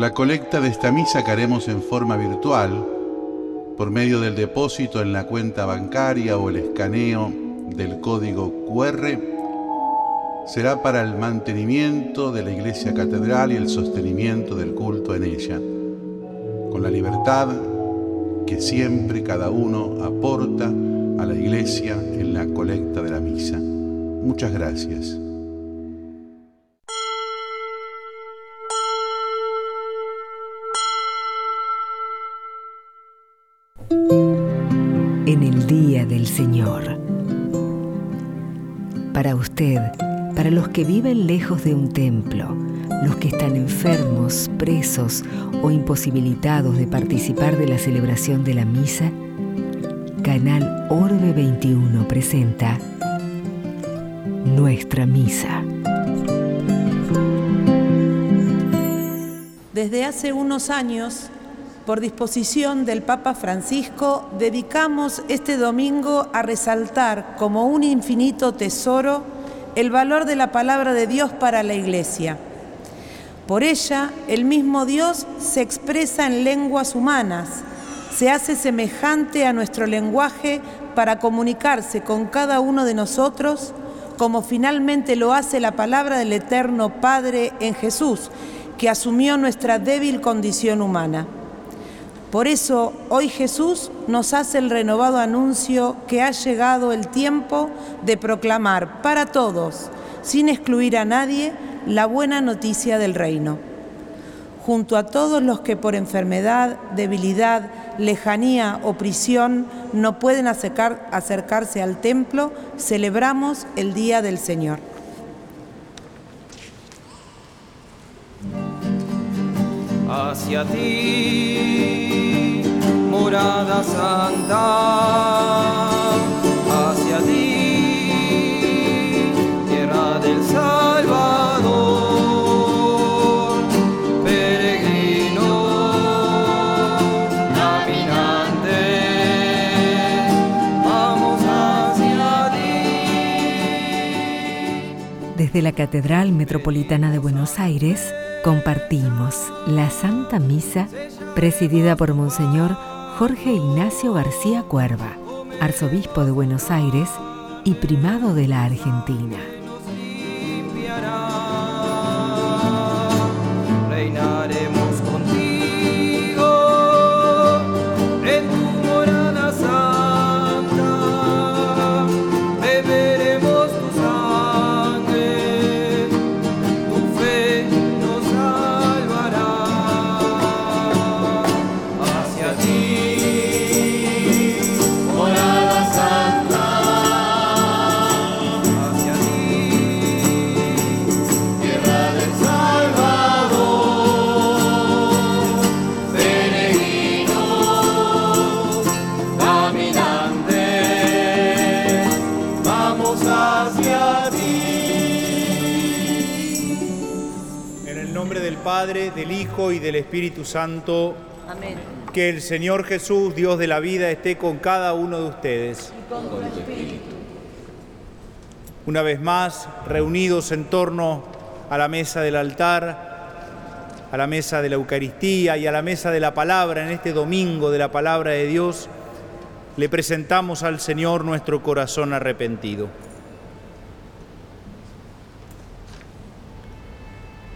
La colecta de esta misa que haremos en forma virtual, por medio del depósito en la cuenta bancaria o el escaneo del código QR, será para el mantenimiento de la iglesia catedral y el sostenimiento del culto en ella, con la libertad que siempre cada uno aporta a la iglesia en la colecta de la misa. Muchas gracias. Para usted, para los que viven lejos de un templo, los que están enfermos, presos o imposibilitados de participar de la celebración de la misa, Canal Orbe 21 presenta Nuestra Misa. Desde hace unos años, por disposición del Papa Francisco, dedicamos este domingo a resaltar como un infinito tesoro el valor de la palabra de Dios para la Iglesia. Por ella, el mismo Dios se expresa en lenguas humanas, se hace semejante a nuestro lenguaje para comunicarse con cada uno de nosotros, como finalmente lo hace la palabra del Eterno Padre en Jesús, que asumió nuestra débil condición humana. Por eso hoy Jesús nos hace el renovado anuncio que ha llegado el tiempo de proclamar para todos, sin excluir a nadie, la buena noticia del reino. Junto a todos los que por enfermedad, debilidad, lejanía o prisión no pueden acercar, acercarse al templo, celebramos el Día del Señor. Hacia ti, morada santa, hacia ti, tierra del Salvador, peregrino, caminante, vamos hacia ti. Desde la Catedral Metropolitana de Buenos Aires, compartimos la Santa Misa presidida por Monseñor Jorge Ignacio García Cuerva, arzobispo de Buenos Aires y primado de la Argentina. Padre, del Hijo y del Espíritu Santo, Amén. que el Señor Jesús, Dios de la vida, esté con cada uno de ustedes. Una vez más, reunidos en torno a la mesa del altar, a la mesa de la Eucaristía y a la mesa de la palabra, en este domingo de la palabra de Dios, le presentamos al Señor nuestro corazón arrepentido.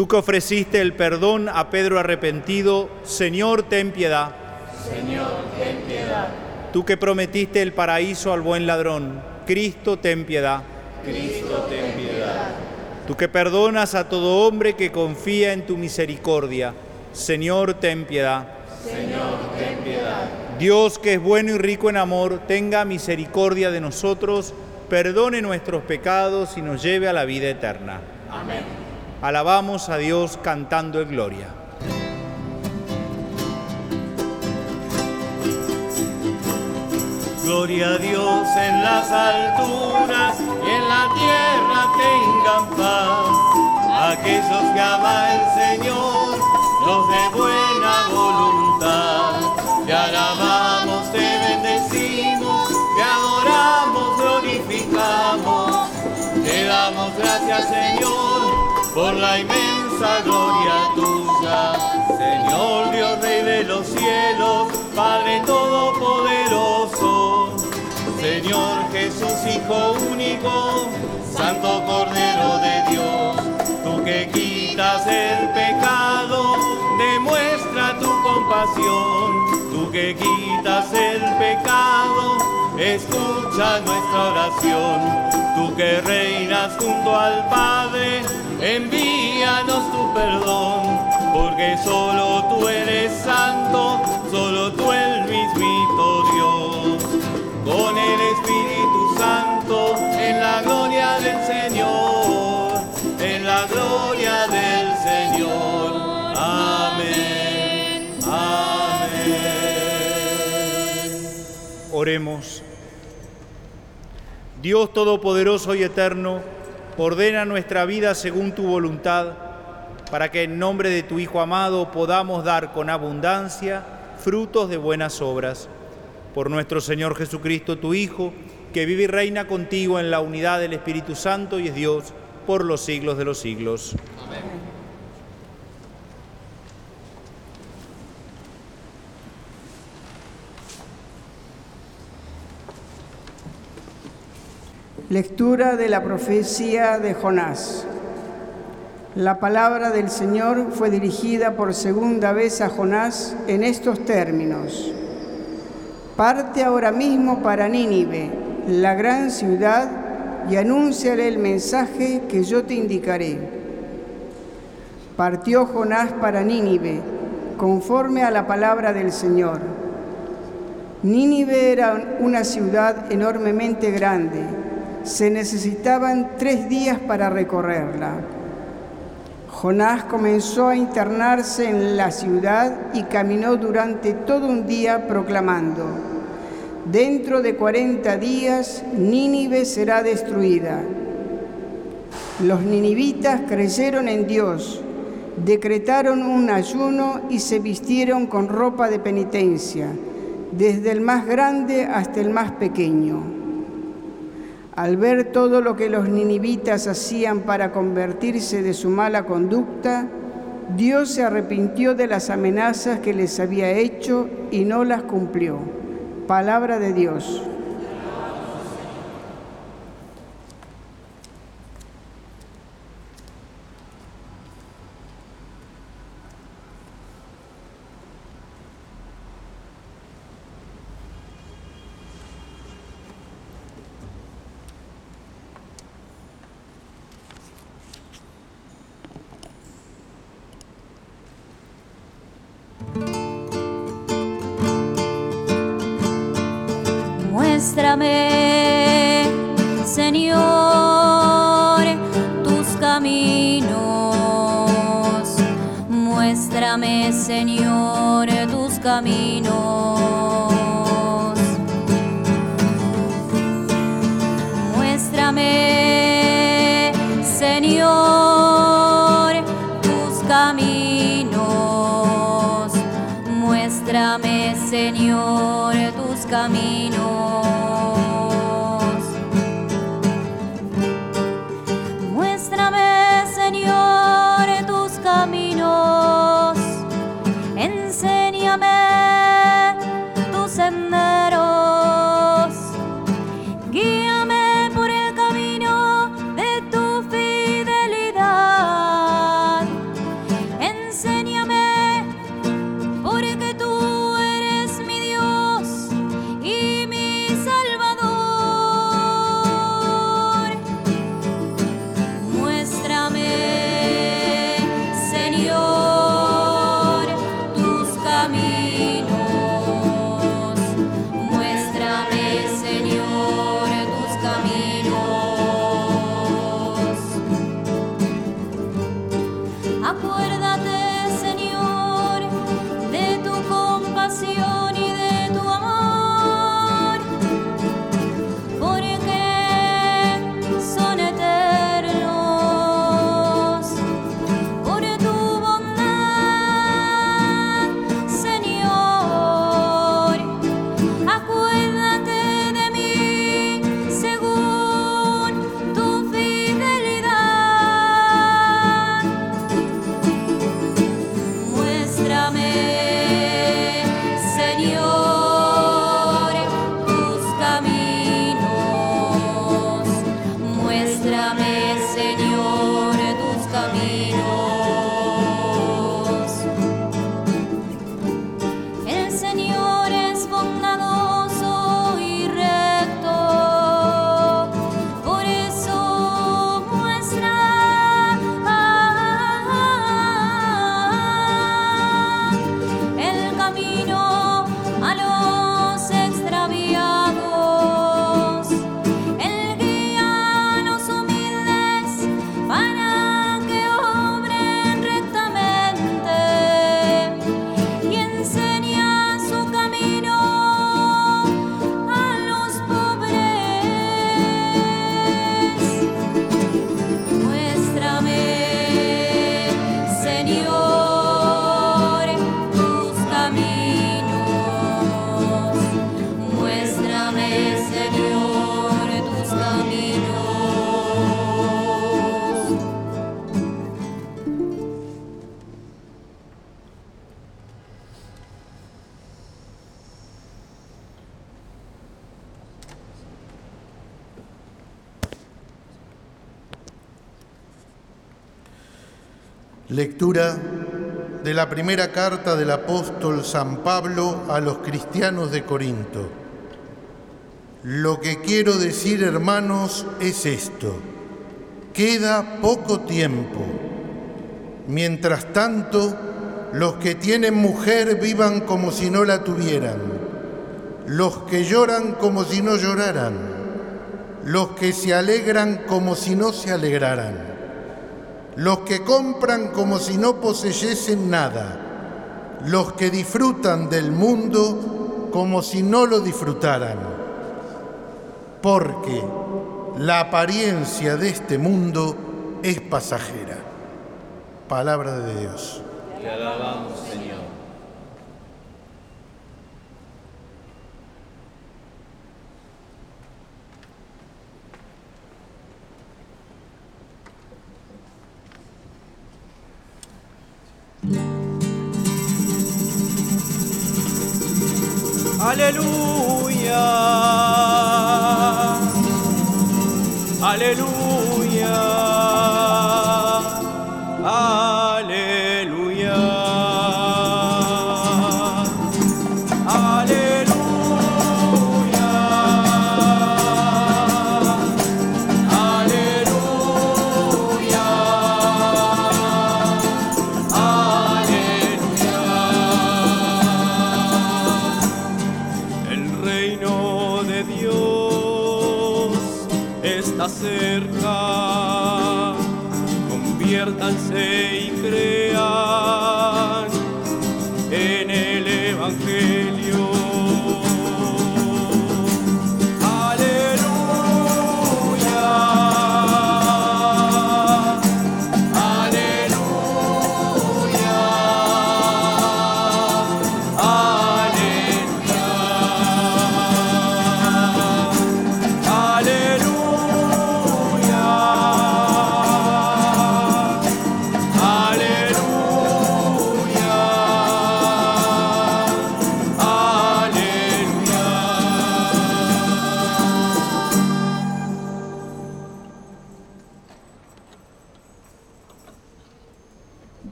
Tú que ofreciste el perdón a Pedro arrepentido, Señor, ten piedad. Señor, ten piedad. Tú que prometiste el paraíso al buen ladrón, Cristo, ten piedad. Cristo, ten piedad. Tú que perdonas a todo hombre que confía en tu misericordia, Señor, ten piedad. Señor, ten piedad. Dios que es bueno y rico en amor, tenga misericordia de nosotros, perdone nuestros pecados y nos lleve a la vida eterna. Alabamos a Dios cantando en gloria. Gloria a Dios en las alturas y en la tierra tengan paz. Aquellos que aman al Señor, los de buena voluntad. Te alabamos, te bendecimos, te adoramos, glorificamos. Te damos gracias, Señor, por la inmensa gloria tuya, Señor. Dios Rey de los cielos, Padre Todopoderoso, Señor Jesús Hijo único, Santo Cordero de Dios, tú que quitas el pecado, demuestra tu compasión, tú que quitas el pecado, escucha nuestra oración, tú que reinas junto al Padre, envíanos tu perdón porque solo tú eres santo, solo tú el mismito Dios. Con el Espíritu Santo, en la gloria del Señor, en la gloria del Señor. Amén. Amén. Oremos. Dios Todopoderoso y Eterno, ordena nuestra vida según tu voluntad para que en nombre de tu Hijo amado podamos dar con abundancia frutos de buenas obras. Por nuestro Señor Jesucristo, tu Hijo, que vive y reina contigo en la unidad del Espíritu Santo y es Dios por los siglos de los siglos. Amén. Lectura de la profecía de Jonás. La palabra del Señor fue dirigida por segunda vez a Jonás en estos términos. Parte ahora mismo para Nínive, la gran ciudad, y anúnciale el mensaje que yo te indicaré. Partió Jonás para Nínive, conforme a la palabra del Señor. Nínive era una ciudad enormemente grande. Se necesitaban tres días para recorrerla. Jonás comenzó a internarse en la ciudad y caminó durante todo un día proclamando, dentro de cuarenta días Nínive será destruida. Los ninivitas creyeron en Dios, decretaron un ayuno y se vistieron con ropa de penitencia, desde el más grande hasta el más pequeño. Al ver todo lo que los ninivitas hacían para convertirse de su mala conducta, Dios se arrepintió de las amenazas que les había hecho y no las cumplió. Palabra de Dios. Muéstrame, Señor, tus caminos. Muéstrame, Señor, tus caminos. Aku De la primera carta del apóstol San Pablo a los cristianos de Corinto. Lo que quiero decir, hermanos, es esto. Queda poco tiempo. Mientras tanto, los que tienen mujer vivan como si no la tuvieran. Los que lloran como si no lloraran. Los que se alegran como si no se alegraran los que compran como si no poseyesen nada, los que disfrutan del mundo como si no lo disfrutaran, porque la apariencia de este mundo es pasajera. Palabra de Dios. Te alabamos, Señor. Aleluya. Aleluya.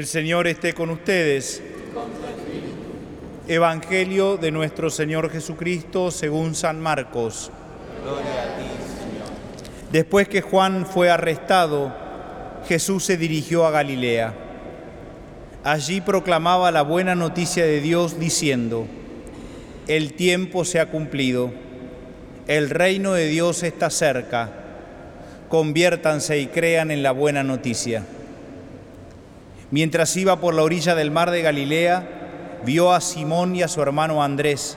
El Señor esté con ustedes. Evangelio de nuestro Señor Jesucristo según San Marcos. Después que Juan fue arrestado, Jesús se dirigió a Galilea. Allí proclamaba la buena noticia de Dios diciendo, el tiempo se ha cumplido, el reino de Dios está cerca, conviértanse y crean en la buena noticia. Mientras iba por la orilla del mar de Galilea, vio a Simón y a su hermano Andrés,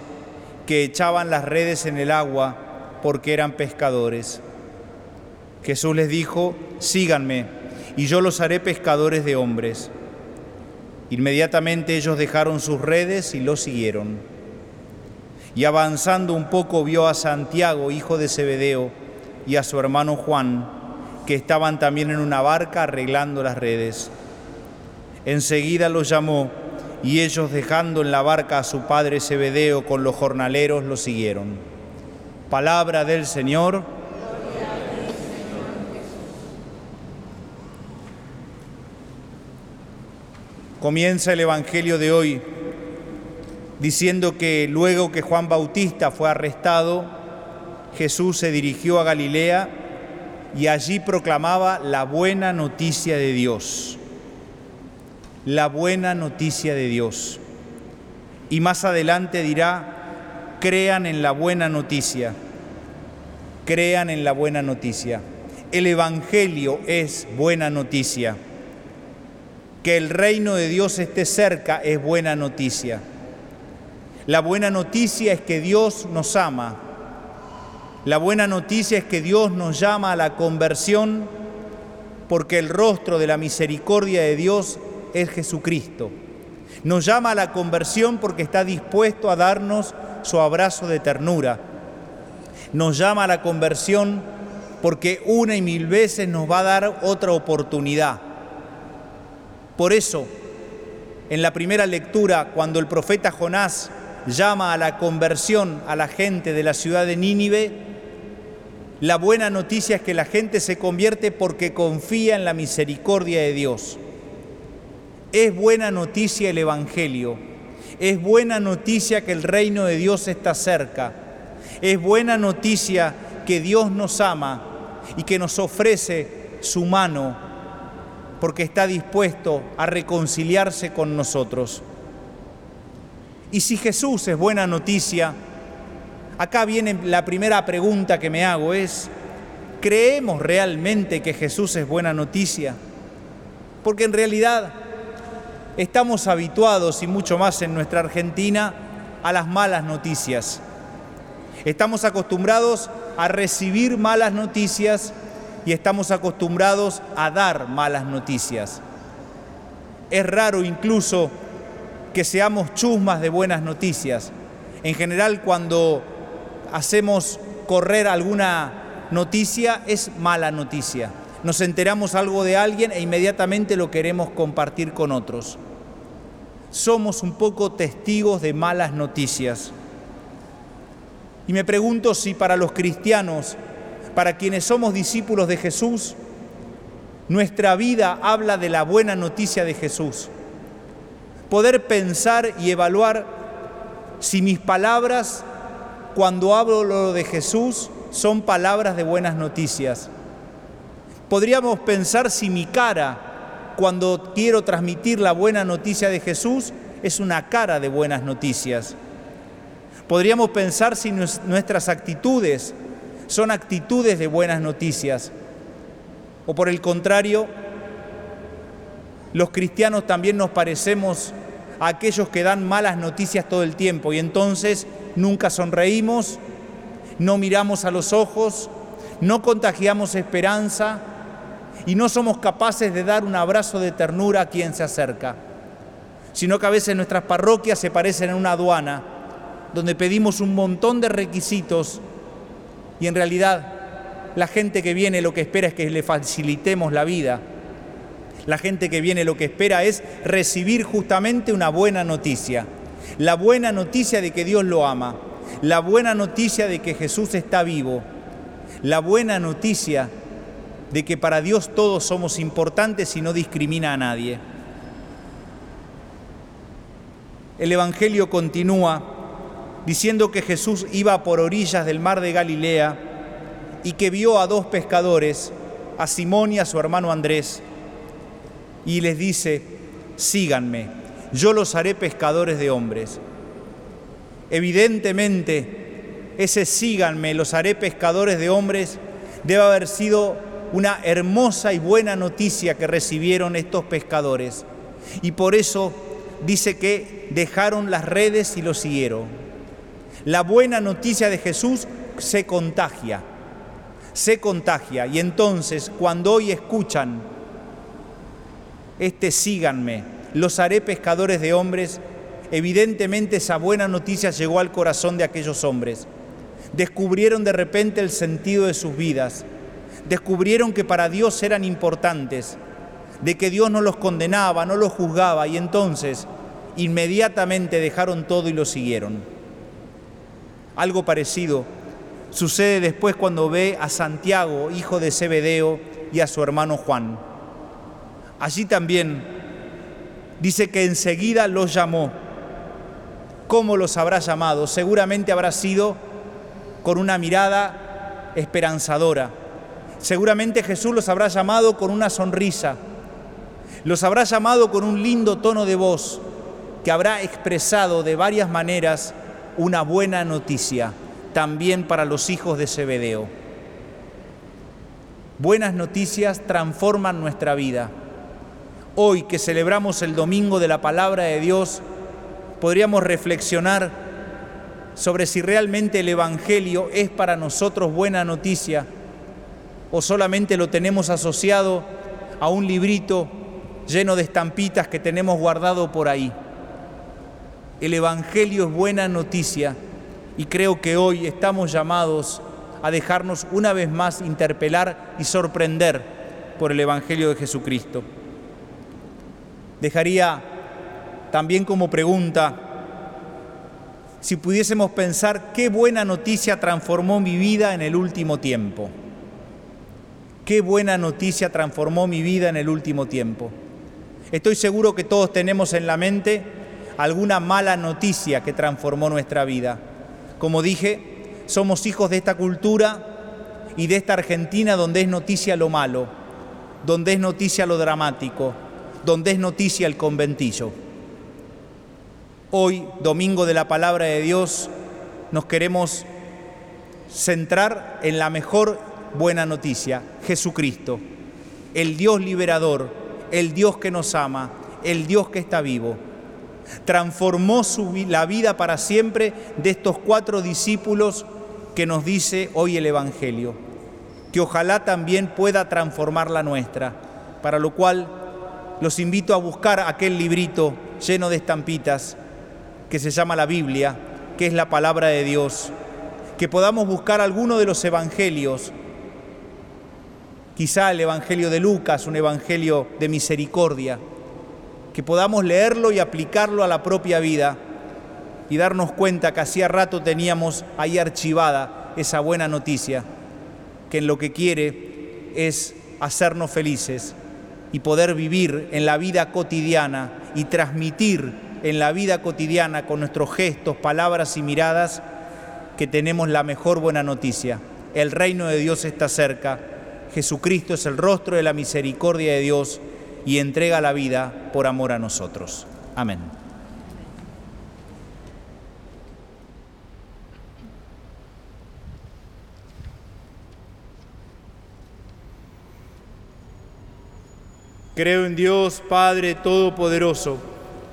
que echaban las redes en el agua porque eran pescadores. Jesús les dijo, síganme, y yo los haré pescadores de hombres. Inmediatamente ellos dejaron sus redes y lo siguieron. Y avanzando un poco vio a Santiago, hijo de Zebedeo, y a su hermano Juan, que estaban también en una barca arreglando las redes. Enseguida los llamó y ellos dejando en la barca a su padre Zebedeo con los jornaleros lo siguieron. Palabra del Señor. Comienza el Evangelio de hoy diciendo que luego que Juan Bautista fue arrestado, Jesús se dirigió a Galilea y allí proclamaba la buena noticia de Dios la buena noticia de Dios. Y más adelante dirá, crean en la buena noticia, crean en la buena noticia. El Evangelio es buena noticia. Que el reino de Dios esté cerca es buena noticia. La buena noticia es que Dios nos ama. La buena noticia es que Dios nos llama a la conversión porque el rostro de la misericordia de Dios es Jesucristo. Nos llama a la conversión porque está dispuesto a darnos su abrazo de ternura. Nos llama a la conversión porque una y mil veces nos va a dar otra oportunidad. Por eso, en la primera lectura, cuando el profeta Jonás llama a la conversión a la gente de la ciudad de Nínive, La buena noticia es que la gente se convierte porque confía en la misericordia de Dios. Es buena noticia el Evangelio. Es buena noticia que el reino de Dios está cerca. Es buena noticia que Dios nos ama y que nos ofrece su mano porque está dispuesto a reconciliarse con nosotros. Y si Jesús es buena noticia, acá viene la primera pregunta que me hago, es, ¿creemos realmente que Jesús es buena noticia? Porque en realidad estamos habituados, y mucho más en nuestra Argentina, a las malas noticias. Estamos acostumbrados a recibir malas noticias y estamos acostumbrados a dar malas noticias. Es raro incluso que seamos chusmas de buenas noticias. En general cuando hacemos correr alguna noticia es mala noticia. Nos enteramos algo de alguien e inmediatamente lo queremos compartir con otros. Somos un poco testigos de malas noticias. Y me pregunto si para los cristianos, para quienes somos discípulos de Jesús, nuestra vida habla de la buena noticia de Jesús. Poder pensar y evaluar si mis palabras, cuando hablo de Jesús, son palabras de buenas noticias. Podríamos pensar si mi cara, cuando quiero transmitir la buena noticia de Jesús, es una cara de buenas noticias. Podríamos pensar si nuestras actitudes son actitudes de buenas noticias. O por el contrario, los cristianos también nos parecemos a aquellos que dan malas noticias todo el tiempo y entonces nunca sonreímos, no miramos a los ojos, no contagiamos esperanza y no somos capaces de dar un abrazo de ternura a quien se acerca, sino que a veces nuestras parroquias se parecen a una aduana donde pedimos un montón de requisitos y en realidad la gente que viene lo que espera es que le facilitemos la vida. La gente que viene lo que espera es recibir justamente una buena noticia. La buena noticia de que Dios lo ama. La buena noticia de que Jesús está vivo. La buena noticia de que para Dios todos somos importantes y no discrimina a nadie. El Evangelio continúa diciendo que Jesús iba por orillas del mar de Galilea y que vio a dos pescadores, a Simón y a su hermano Andrés, y les dice, síganme, yo los haré pescadores de hombres. Evidentemente, ese síganme, los haré pescadores de hombres, debe haber sido una hermosa y buena noticia que recibieron estos pescadores. Y por eso dice que dejaron las redes y los siguieron. La buena noticia de Jesús se contagia, se contagia. Y entonces cuando hoy escuchan, este síganme, los haré pescadores de hombres, evidentemente esa buena noticia llegó al corazón de aquellos hombres. Descubrieron de repente el sentido de sus vidas, descubrieron que para Dios eran importantes, de que Dios no los condenaba, no los juzgaba y entonces inmediatamente dejaron todo y lo siguieron. Algo parecido sucede después cuando ve a Santiago, hijo de Zebedeo, y a su hermano Juan. Allí también dice que enseguida los llamó. ¿Cómo los habrá llamado? Seguramente habrá sido con una mirada esperanzadora. Seguramente Jesús los habrá llamado con una sonrisa. Los habrá llamado con un lindo tono de voz que habrá expresado de varias maneras una buena noticia también para los hijos de Zebedeo. Buenas noticias transforman nuestra vida. Hoy que celebramos el domingo de la palabra de Dios, podríamos reflexionar sobre si realmente el Evangelio es para nosotros buena noticia o solamente lo tenemos asociado a un librito lleno de estampitas que tenemos guardado por ahí. El Evangelio es buena noticia y creo que hoy estamos llamados a dejarnos una vez más interpelar y sorprender por el Evangelio de Jesucristo. Dejaría también como pregunta si pudiésemos pensar qué buena noticia transformó mi vida en el último tiempo. Qué buena noticia transformó mi vida en el último tiempo. Estoy seguro que todos tenemos en la mente alguna mala noticia que transformó nuestra vida. Como dije, somos hijos de esta cultura y de esta Argentina donde es noticia lo malo, donde es noticia lo dramático, donde es noticia el conventillo. Hoy, domingo de la palabra de Dios, nos queremos centrar en la mejor buena noticia, Jesucristo, el Dios liberador, el Dios que nos ama, el Dios que está vivo. Transformó la vida para siempre de estos cuatro discípulos que nos dice hoy el Evangelio, que ojalá también pueda transformar la nuestra, para lo cual los invito a buscar aquel librito lleno de estampitas que se llama la Biblia, que es la palabra de Dios, que podamos buscar alguno de los evangelios, quizá el Evangelio de Lucas, un Evangelio de misericordia, que podamos leerlo y aplicarlo a la propia vida y darnos cuenta que hacía rato teníamos ahí archivada esa buena noticia, que en lo que quiere es hacernos felices y poder vivir en la vida cotidiana y transmitir en la vida cotidiana con nuestros gestos, palabras y miradas que tenemos la mejor buena noticia. El reino de Dios está cerca. Jesucristo es el rostro de la misericordia de Dios y entrega la vida por amor a nosotros. Amén. Creo en Dios Padre Todopoderoso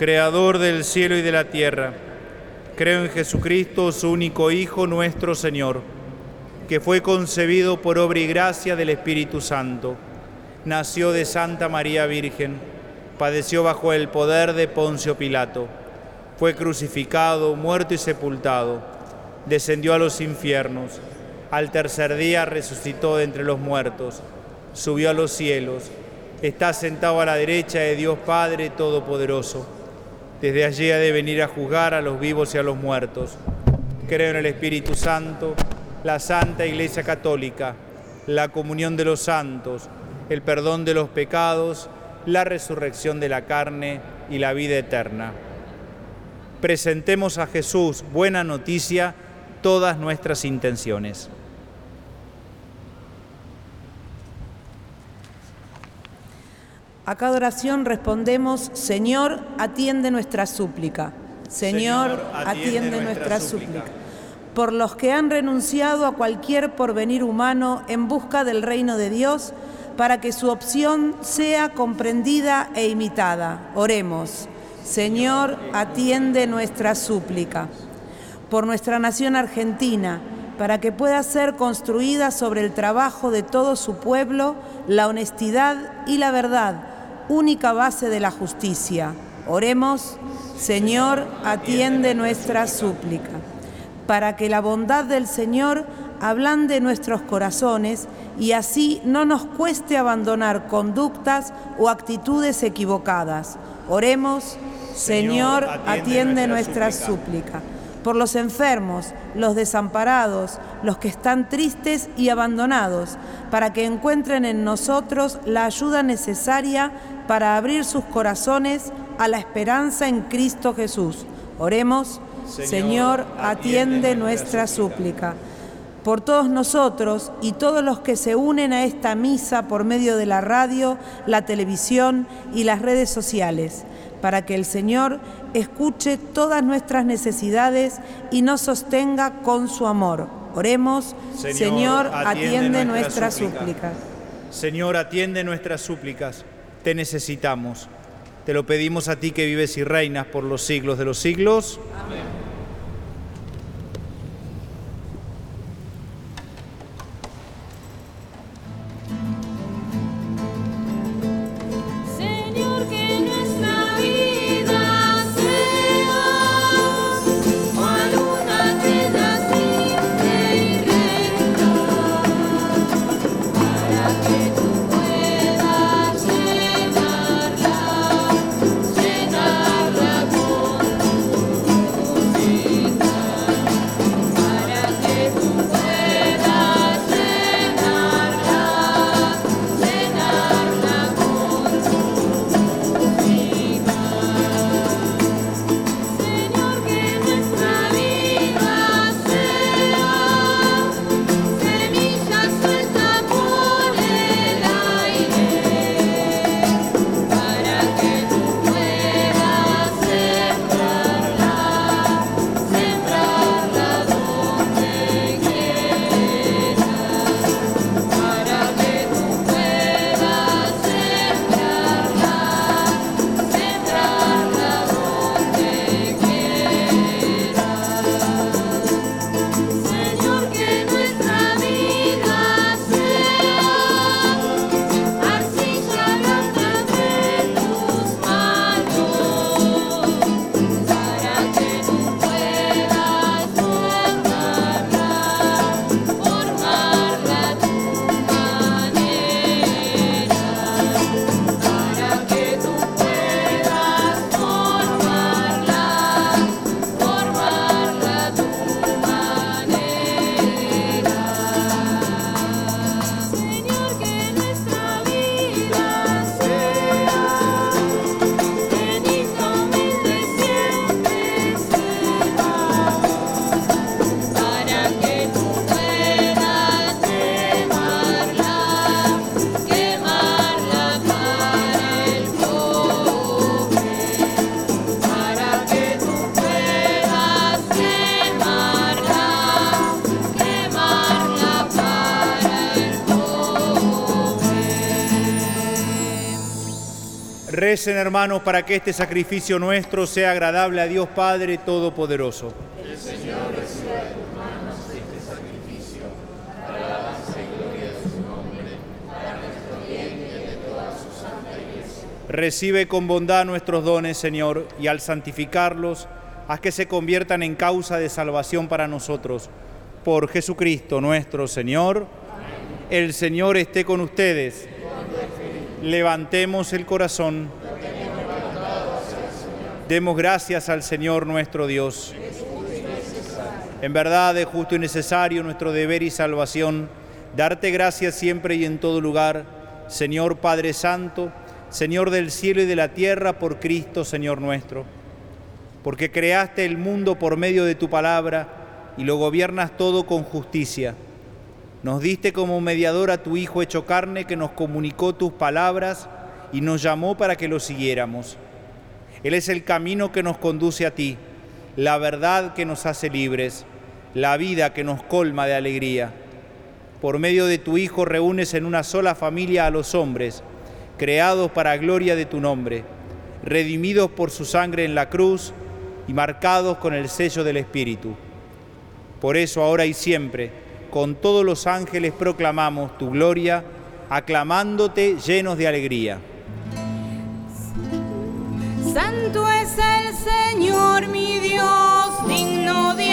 Creador del cielo y de la tierra. Creo en Jesucristo, su único Hijo, nuestro Señor, que fue concebido por obra y gracia del Espíritu Santo. Nació de Santa María Virgen, padeció bajo el poder de Poncio Pilato, fue crucificado, muerto y sepultado, descendió a los infiernos, al tercer día resucitó de entre los muertos, subió a los cielos, está sentado a la derecha de Dios Padre Todopoderoso desde allí ha de venir a juzgar a los vivos y a los muertos. Creo en el Espíritu Santo, la Santa Iglesia Católica, la comunión de los santos, el perdón de los pecados, la resurrección de la carne y la vida eterna. Presentemos a Jesús, buena noticia, todas nuestras intenciones. A cada oración respondemos, Señor, atiende nuestra súplica. Señor, atiende, nuestra, súplica. Por los que han renunciado a cualquier porvenir humano en busca del reino de Dios, para que su opción sea comprendida e imitada. Oremos. Señor, atiende nuestra súplica. Por nuestra nación argentina, para que pueda ser construida sobre el trabajo de todo su pueblo, la honestidad y la verdad única base de la justicia. Oremos, Señor, atiende nuestra súplica, para que la bondad del Señor ablande nuestros corazones y así no nos cueste abandonar conductas o actitudes equivocadas. Oremos, Señor, atiende, nuestra, súplica por los enfermos, los desamparados, los que están tristes y abandonados, para que encuentren en nosotros la ayuda necesaria para abrir sus corazones a la esperanza en Cristo Jesús. Oremos, Señor, atiende nuestra súplica. Por todos nosotros y todos los que se unen a esta misa por medio de la radio, la televisión y las redes sociales para que el Señor escuche todas nuestras necesidades y nos sostenga con su amor. Oremos, Señor, atiende, nuestras súplicas. Señor, atiende nuestras súplicas. Te necesitamos. Te lo pedimos a ti que vives y reinas por los siglos de los siglos. Amén. Recen hermanos para que este sacrificio nuestro sea agradable a Dios Padre Todopoderoso. El Señor reciba de tus manos este sacrificio para la y gloria de su nombre, para nuestro bien y de toda su santa iglesia. Recibe con bondad nuestros dones, Señor, y al santificarlos, haz que se conviertan en causa de salvación para nosotros. Por Jesucristo nuestro Señor. El Señor esté con ustedes. Levantemos el corazón. Demos gracias al Señor nuestro Dios. En verdad es justo y necesario nuestro deber y salvación darte gracias siempre y en todo lugar, Señor Padre Santo, Señor del cielo y de la tierra, por Cristo, Señor nuestro. Porque creaste el mundo por medio de tu palabra y lo gobiernas todo con justicia. Nos diste como mediador a tu Hijo hecho carne que nos comunicó tus palabras y nos llamó para que lo siguiéramos. Él es el camino que nos conduce a ti, la verdad que nos hace libres, la vida que nos colma de alegría. Por medio de tu Hijo reúnes en una sola familia a los hombres, creados para gloria de tu nombre, redimidos por su sangre en la cruz y marcados con el sello del Espíritu. Por eso ahora y siempre, con todos los ángeles proclamamos tu gloria, aclamándote llenos de alegría. Santo es el Señor mi Dios, digno de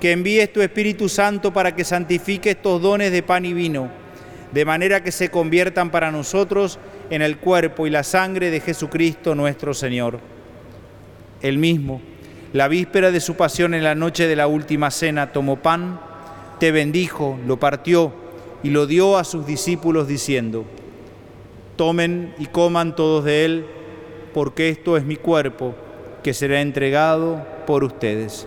que envíes tu Espíritu Santo para que santifique estos dones de pan y vino, de manera que se conviertan para nosotros en el cuerpo y la sangre de Jesucristo nuestro Señor. Él mismo, la víspera de su pasión en la noche de la última cena, tomó pan, te bendijo, lo partió y lo dio a sus discípulos diciendo, tomen y coman todos de él, porque esto es mi cuerpo que será entregado por ustedes.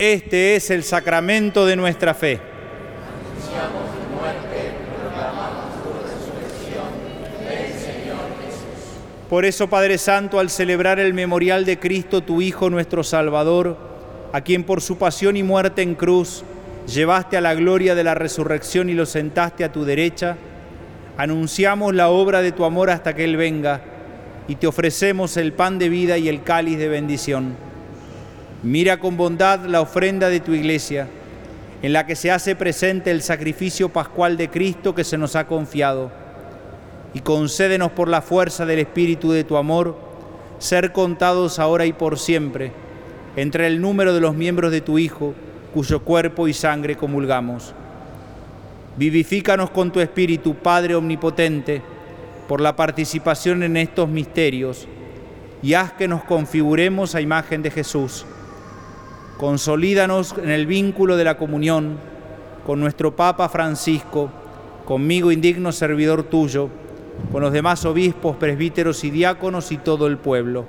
Este es el sacramento de nuestra fe. Por eso, Padre Santo, al celebrar el memorial de Cristo, tu Hijo, nuestro Salvador, a quien por su pasión y muerte en cruz llevaste a la gloria de la resurrección y lo sentaste a tu derecha, anunciamos la obra de tu amor hasta que Él venga y te ofrecemos el pan de vida y el cáliz de bendición. Mira con bondad la ofrenda de tu iglesia, en la que se hace presente el sacrificio pascual de Cristo que se nos ha confiado, y concédenos por la fuerza del Espíritu de tu amor, ser contados ahora y por siempre entre el número de los miembros de tu Hijo, cuyo cuerpo y sangre comulgamos. Vivifícanos con tu Espíritu, Padre Omnipotente, por la participación en estos misterios, y haz que nos configuremos a imagen de Jesús. Consolídanos en el vínculo de la comunión con nuestro Papa Francisco, conmigo indigno servidor tuyo, con los demás obispos, presbíteros y diáconos y todo el pueblo.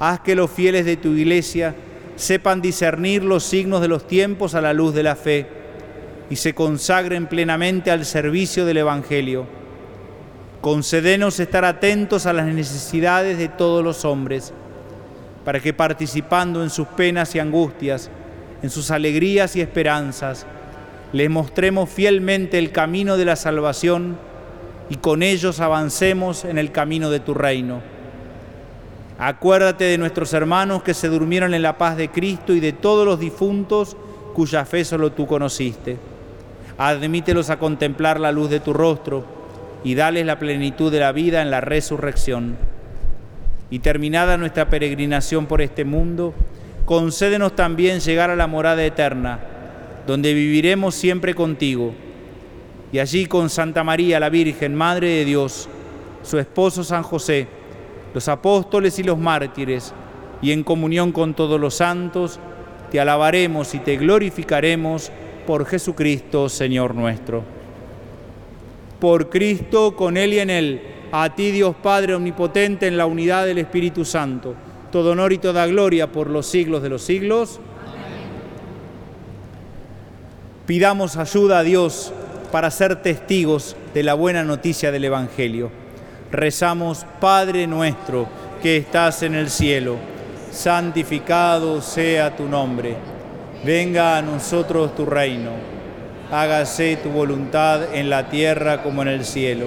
Haz que los fieles de tu iglesia sepan discernir los signos de los tiempos a la luz de la fe y se consagren plenamente al servicio del Evangelio. Concedenos estar atentos a las necesidades de todos los hombres, para que participando en sus penas y angustias, en sus alegrías y esperanzas, les mostremos fielmente el camino de la salvación y con ellos avancemos en el camino de tu reino. Acuérdate de nuestros hermanos que se durmieron en la paz de Cristo y de todos los difuntos cuya fe solo tú conociste. Admítelos a contemplar la luz de tu rostro y dales la plenitud de la vida en la resurrección. Y terminada nuestra peregrinación por este mundo, concédenos también llegar a la morada eterna, donde viviremos siempre contigo. Y allí con Santa María, la Virgen, Madre de Dios, su esposo San José, los apóstoles y los mártires, y en comunión con todos los santos, te alabaremos y te glorificaremos por Jesucristo, Señor nuestro. Por Cristo, con Él y en Él, a ti Dios Padre Omnipotente, en la unidad del Espíritu Santo, todo honor y toda gloria por los siglos de los siglos. Pidamos ayuda a Dios para ser testigos de la buena noticia del Evangelio. Rezamos, Padre nuestro, que estás en el cielo, santificado sea tu nombre. Venga a nosotros tu reino. Hágase tu voluntad en la tierra como en el cielo.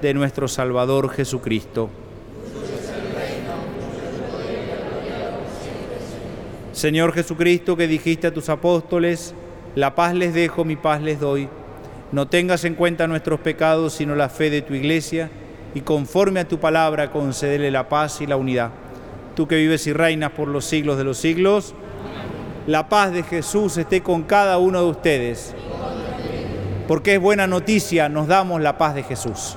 de nuestro Salvador Jesucristo. Señor Jesucristo, que dijiste a tus apóstoles, la paz les dejo, mi paz les doy. No tengas en cuenta nuestros pecados, sino la fe de tu iglesia, y conforme a tu palabra concédele la paz y la unidad. Tú que vives y reinas por los siglos de los siglos, la paz de Jesús esté con cada uno de ustedes. Porque es buena noticia, nos damos la paz de Jesús.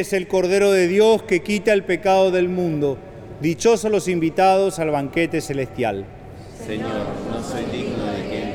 Es el Cordero de Dios que quita el pecado del mundo. Dichosos los invitados al banquete celestial. Señor, no soy digno de que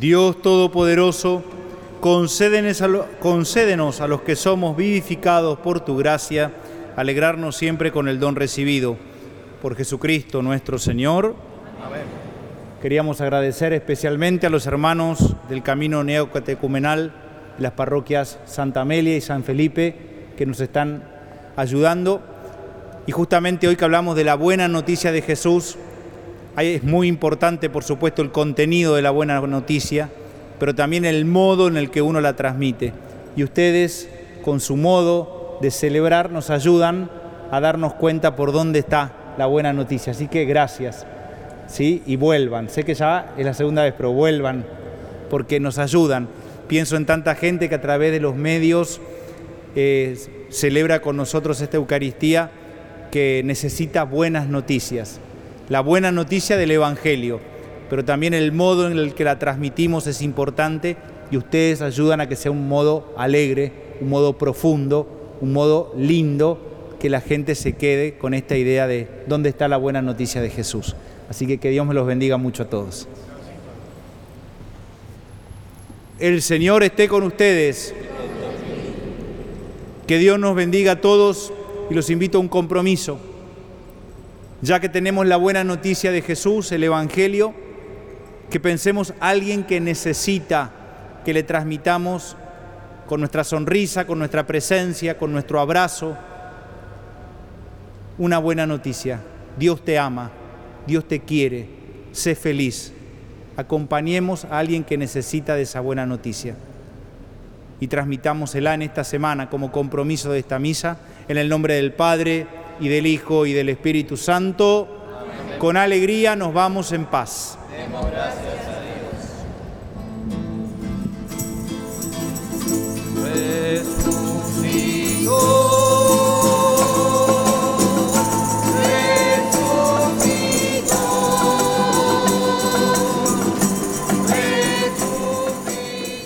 Dios Todopoderoso, concédenos a, los que somos vivificados por tu gracia, alegrarnos siempre con el don recibido. Por Jesucristo nuestro Señor. Queríamos agradecer especialmente a los hermanos del Camino Neocatecumenal las parroquias Santa Amelia y San Felipe que nos están ayudando. Y justamente hoy que hablamos de la buena noticia de Jesús, es muy importante, por supuesto, el contenido de la buena noticia, pero también el modo en el que uno la transmite. Y ustedes, con su modo de celebrar, nos ayudan a darnos cuenta por dónde está la buena noticia. Así que gracias. ¿sí? Y vuelvan. Sé que ya es la segunda vez, pero vuelvan, porque nos ayudan. Pienso en tanta gente que a través de los medios eh, celebra con nosotros esta Eucaristía que necesita buenas noticias. La buena noticia del Evangelio, pero también el modo en el que la transmitimos es importante y ustedes ayudan a que sea un modo alegre, un modo profundo, un modo lindo, que la gente se quede con esta idea de dónde está la buena noticia de Jesús. Así que que Dios me los bendiga mucho a todos. El Señor esté con ustedes. Que Dios nos bendiga a todos y los invito a un compromiso. Ya que tenemos la buena noticia de Jesús, el Evangelio, que pensemos a alguien que necesita que le transmitamos con nuestra sonrisa, con nuestra presencia, con nuestro abrazo, una buena noticia. Dios te ama, Dios te quiere, sé feliz. Acompañemos a alguien que necesita de esa buena noticia y transmitámosela en esta semana como compromiso de esta misa, en el nombre del Padre y del Hijo y del Espíritu Santo. Con alegría nos vamos en paz.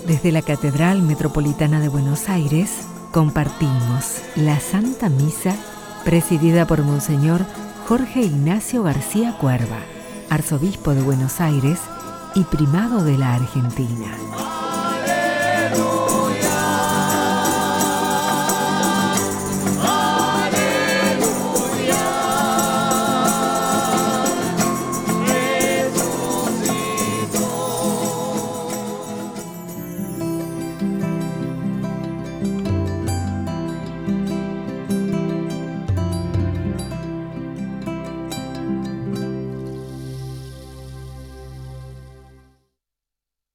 Desde la Catedral Metropolitana de Buenos Aires compartimos la Santa Misa presidida por Monseñor Jorge Ignacio García Cuerva, arzobispo de Buenos Aires y primado de la Argentina.